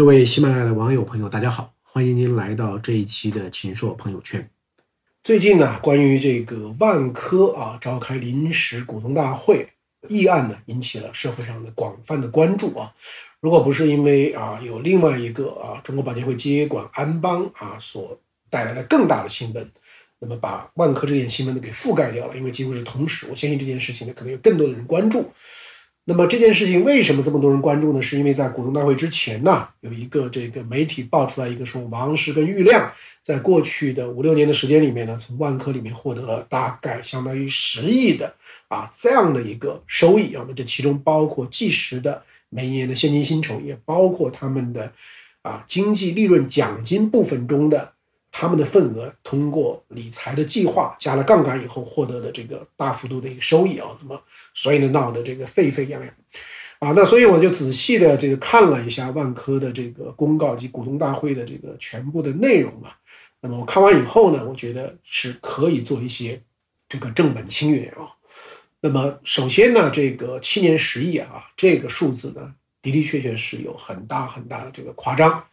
各位喜马拉雅的网友朋友，大家好，欢迎您来到这一期的秦朔朋友圈。最近呢，关于这个万科啊召开临时股东大会议案呢，引起了社会上的广泛的关注啊。如果不是因为啊有另外一个啊中国保监会接管安邦啊所带来的更大的新闻，那么把万科这件新闻呢给覆盖掉了，因为几乎是同时，我相信这件事情呢可能有更多的人关注。那么这件事情为什么这么多人关注呢？是因为在股东大会之前呢，有一个这个媒体爆出来一个说，王石跟郁亮在过去的五六年的时间里面呢，从万科里面获得了大概相当于十亿的啊这样的一个收益啊，那这其中包括计时的每年的现金薪酬，也包括他们的啊经济利润奖金部分中的。他们的份额通过理财的计划加了杠杆以后获得的这个大幅度的一个收益啊，那么所以呢闹得这个沸沸扬扬，啊，那所以我就仔细的这个看了一下万科的这个公告及股东大会的这个全部的内容啊，那么我看完以后呢，我觉得是可以做一些这个正本清源啊。那么首先呢，这个七年十亿啊，这个数字呢的的确确是有很大很大的这个夸张，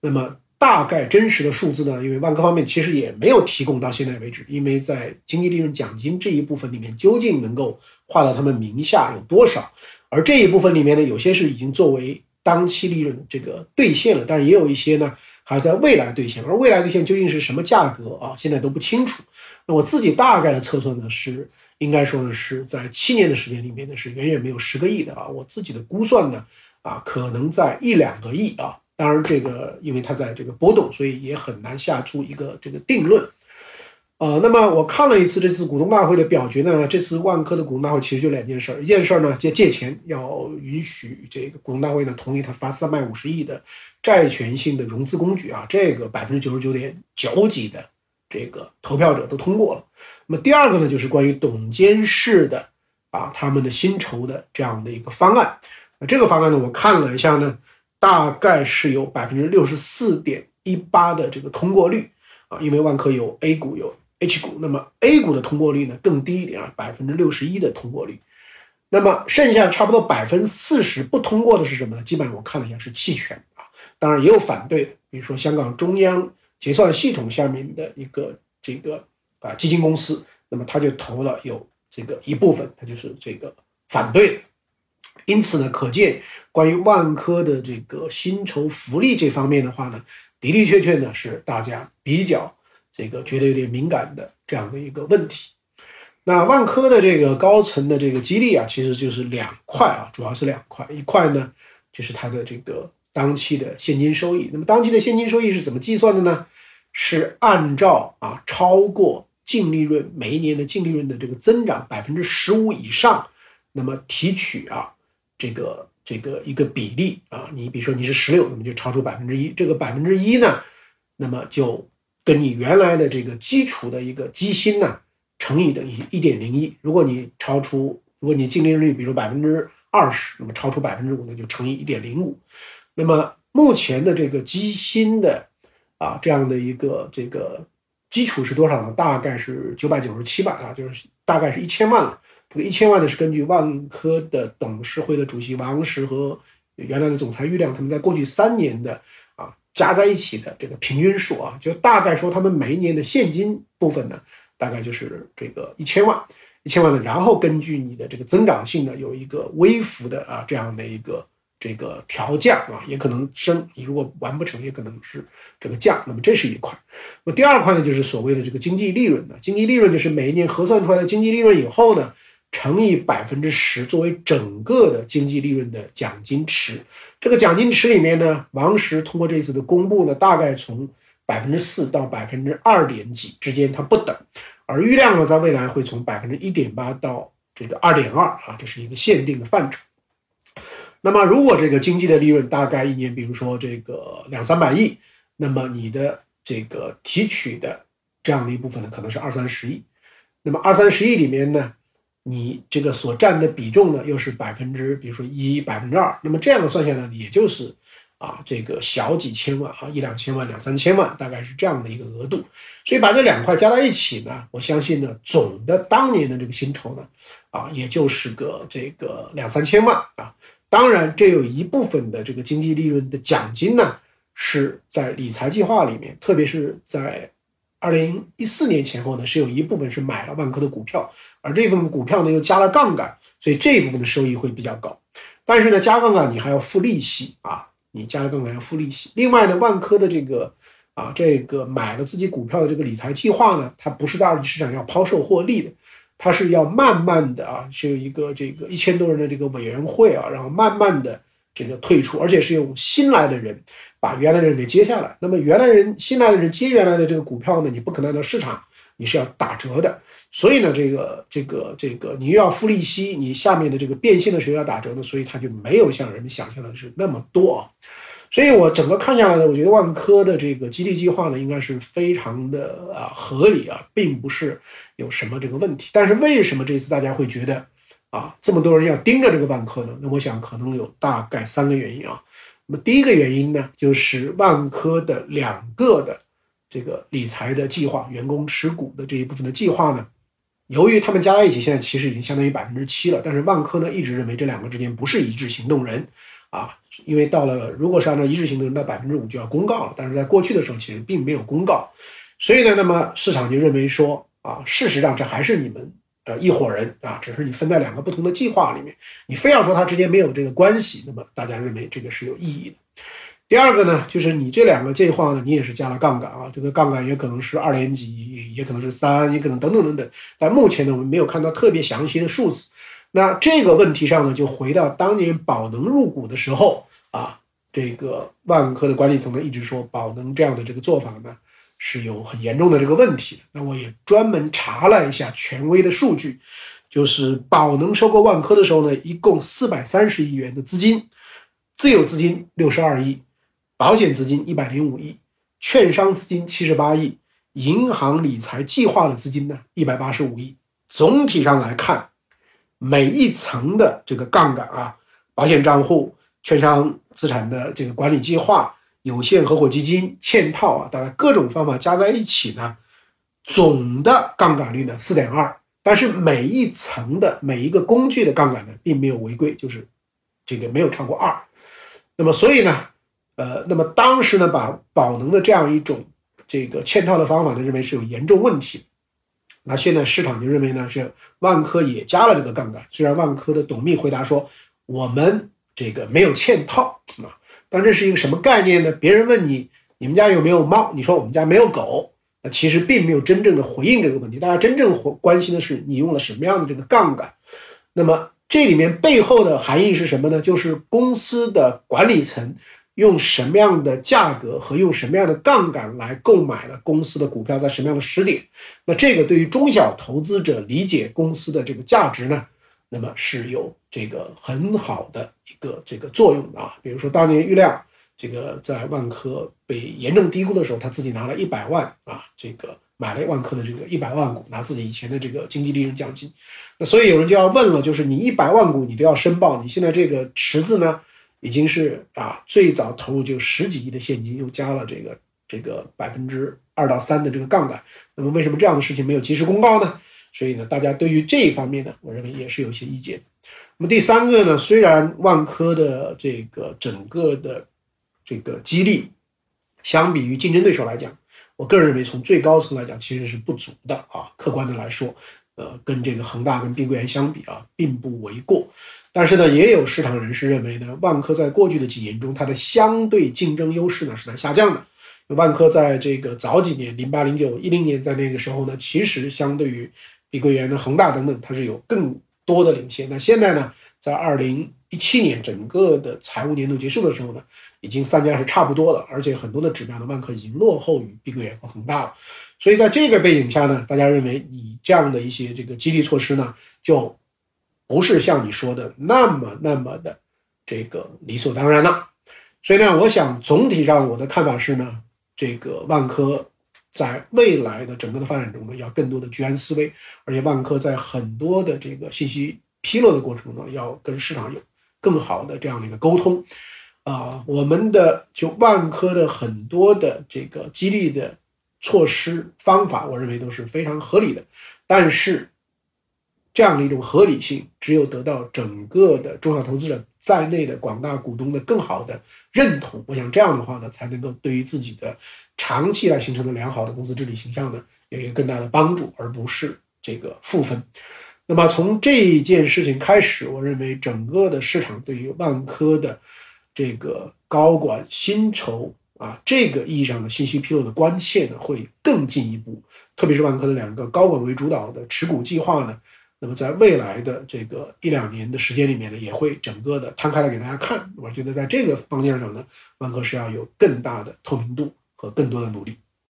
那么。大概真实的数字呢？因为万科方面其实也没有提供到现在为止，因为在经济利润奖金这一部分里面，究竟能够划到他们名下有多少？而这一部分里面呢，有些是已经作为当期利润这个兑现了，但是也有一些呢还在未来兑现。而未来兑现究竟是什么价格啊？现在都不清楚。那我自己大概的测算呢，是应该说呢是在七年的时间里面呢是远远没有十个亿的啊。我自己的估算呢啊，可能在一两个亿啊。当然，这个因为它在这个波动，所以也很难下出一个这个定论。呃，那么我看了一次这次股东大会的表决呢，这次万科的股东大会其实就两件事，一件事儿呢借借钱，要允许这个股东大会呢同意他发三百五十亿的债权性的融资工具啊，这个百分之九十九点九几的这个投票者都通过了。那么第二个呢，就是关于董监事的啊他们的薪酬的这样的一个方案。那这个方案呢，我看了一下呢。大概是有百分之六十四点一八的这个通过率啊，因为万科有 A 股有 H 股，那么 A 股的通过率呢更低一点啊，百分之六十一的通过率。那么剩下差不多百分之四十不通过的是什么呢？基本上我看了一下是弃权啊，当然也有反对，比如说香港中央结算系统下面的一个这个啊基金公司，那么他就投了有这个一部分，他就是这个反对。因此呢，可见关于万科的这个薪酬福利这方面的话呢，的的确确呢是大家比较这个觉得有点敏感的这样的一个问题。那万科的这个高层的这个激励啊，其实就是两块啊，主要是两块，一块呢就是它的这个当期的现金收益。那么当期的现金收益是怎么计算的呢？是按照啊超过净利润每一年的净利润的这个增长百分之十五以上，那么提取啊。这个这个一个比例啊，你比如说你是十六，那么就超出百分之一。这个百分之一呢，那么就跟你原来的这个基础的一个基薪呢乘以等于一点零一。如果你超出，如果你净利润率比如百分之二十，那么超出百分之五呢就乘以一点零五。那么目前的这个基薪的啊这样的一个这个基础是多少呢？大概是九百九十七万啊，就是大概是一千万了。这个一千万呢，是根据万科的董事会的主席王石和原来的总裁郁亮他们在过去三年的啊加在一起的这个平均数啊，就大概说他们每一年的现金部分呢，大概就是这个一千万，一千万呢，然后根据你的这个增长性呢，有一个微幅的啊这样的一个这个调降啊，也可能升，你如果完不成，也可能是这个降。那么这是一块，那么第二块呢，就是所谓的这个经济利润呢，经济利润就是每一年核算出来的经济利润以后呢。乘以百分之十作为整个的经济利润的奖金池，这个奖金池里面呢，王石通过这次的公布呢，大概从百分之四到百分之二点几之间，它不等，而郁亮呢，在未来会从百分之一点八到这个二点二啊，这是一个限定的范畴。那么，如果这个经济的利润大概一年，比如说这个两三百亿，那么你的这个提取的这样的一部分呢，可能是二三十亿。那么二三十亿里面呢？你这个所占的比重呢，又是百分之，比如说一百分之二，那么这样的算下来，也就是啊，这个小几千万啊，一两千万、两三千万，大概是这样的一个额度。所以把这两块加在一起呢，我相信呢，总的当年的这个薪酬呢，啊，也就是个这个两三千万啊。当然，这有一部分的这个经济利润的奖金呢，是在理财计划里面，特别是在二零一四年前后呢，是有一部分是买了万科的股票，而这部分股票呢又加了杠杆，所以这一部分的收益会比较高。但是呢，加杠杆你还要付利息啊，你加了杠杆要付利息。另外呢，万科的这个啊这个买了自己股票的这个理财计划呢，它不是在二级市场要抛售获利的。它是要慢慢的啊，是有一个这个一千多人的这个委员会啊，然后慢慢的这个退出，而且是用新来的人把原来的人给接下来。那么原来人新来的人接原来的这个股票呢，你不可能到市场，你是要打折的。所以呢，这个这个这个你又要付利息，你下面的这个变现的时候要打折呢，所以它就没有像人们想象的是那么多。所以我整个看下来呢，我觉得万科的这个激励计划呢，应该是非常的啊合理啊，并不是有什么这个问题。但是为什么这次大家会觉得啊这么多人要盯着这个万科呢？那我想可能有大概三个原因啊。那么第一个原因呢，就是万科的两个的这个理财的计划，员工持股的这一部分的计划呢，由于他们加在一起，现在其实已经相当于百分之七了。但是万科呢一直认为这两个之间不是一致行动人。啊，因为到了，如果是按照一致性的，那百分之五就要公告了。但是在过去的时候，其实并没有公告，所以呢，那么市场就认为说，啊，事实上这还是你们呃一伙人啊，只是你分在两个不同的计划里面，你非要说它之间没有这个关系，那么大家认为这个是有意义的。第二个呢，就是你这两个计划呢，你也是加了杠杆啊，这个杠杆也可能是二点几，也可能是三，也可能等等等等。但目前呢，我们没有看到特别详细的数字。那这个问题上呢，就回到当年宝能入股的时候啊，这个万科的管理层呢一直说宝能这样的这个做法呢是有很严重的这个问题。那我也专门查了一下权威的数据，就是宝能收购万科的时候呢，一共四百三十亿元的资金，自有资金六十二亿，保险资金一百零五亿，券商资金七十八亿，银行理财计划的资金呢一百八十五亿。总体上来看。每一层的这个杠杆啊，保险账户、券商资产的这个管理计划、有限合伙基金、嵌套啊，大概各种方法加在一起呢，总的杠杆率呢四点二。但是每一层的每一个工具的杠杆呢，并没有违规，就是这个没有超过二。那么所以呢，呃，那么当时呢，把宝能的这样一种这个嵌套的方法呢，认为是有严重问题。那现在市场就认为呢，是万科也加了这个杠杆。虽然万科的董秘回答说，我们这个没有嵌套啊，但这是一个什么概念呢？别人问你，你们家有没有猫？你说我们家没有狗，那其实并没有真正的回应这个问题。大家真正关心的是你用了什么样的这个杠杆。那么这里面背后的含义是什么呢？就是公司的管理层。用什么样的价格和用什么样的杠杆来购买了公司的股票，在什么样的时点？那这个对于中小投资者理解公司的这个价值呢？那么是有这个很好的一个这个作用的啊。比如说当年郁亮这个在万科被严重低估的时候，他自己拿了一百万啊，这个买了万科的这个一百万股，拿自己以前的这个经济利润奖金。那所以有人就要问了，就是你一百万股你都要申报，你现在这个池子呢？已经是啊，最早投入就十几亿的现金，又加了这个这个百分之二到三的这个杠杆。那么为什么这样的事情没有及时公告呢？所以呢，大家对于这一方面呢，我认为也是有一些意见。那么第三个呢，虽然万科的这个整个的这个激励，相比于竞争对手来讲，我个人认为从最高层来讲其实是不足的啊。客观的来说，呃，跟这个恒大跟碧桂园相比啊，并不为过。但是呢，也有市场人士认为呢，万科在过去的几年中，它的相对竞争优势呢是在下降的。万科在这个早几年，零八、零九、一零年，在那个时候呢，其实相对于碧桂园的恒大等等，它是有更多的领先。那现在呢，在二零一七年整个的财务年度结束的时候呢，已经三家是差不多了，而且很多的指标呢，万科已经落后于碧桂园和恒大了。所以在这个背景下呢，大家认为你这样的一些这个激励措施呢，就。不是像你说的那么那么的这个理所当然了，所以呢，我想总体上我的看法是呢，这个万科在未来的整个的发展中呢，要更多的居安思危，而且万科在很多的这个信息披露的过程中呢，要跟市场有更好的这样的一个沟通。啊，我们的就万科的很多的这个激励的措施方法，我认为都是非常合理的，但是。这样的一种合理性，只有得到整个的中小投资者在内的广大股东的更好的认同，我想这样的话呢，才能够对于自己的长期来形成的良好的公司治理形象呢，有一个更大的帮助，而不是这个负分。那么从这件事情开始，我认为整个的市场对于万科的这个高管薪酬啊这个意义上的信息披露的关切呢，会更进一步。特别是万科的两个高管为主导的持股计划呢，那么在未来的这个一两年的时间里面呢，也会整个的摊开来给大家看。我觉得在这个方向上呢，万科是要有更大的透明度和更多的努力。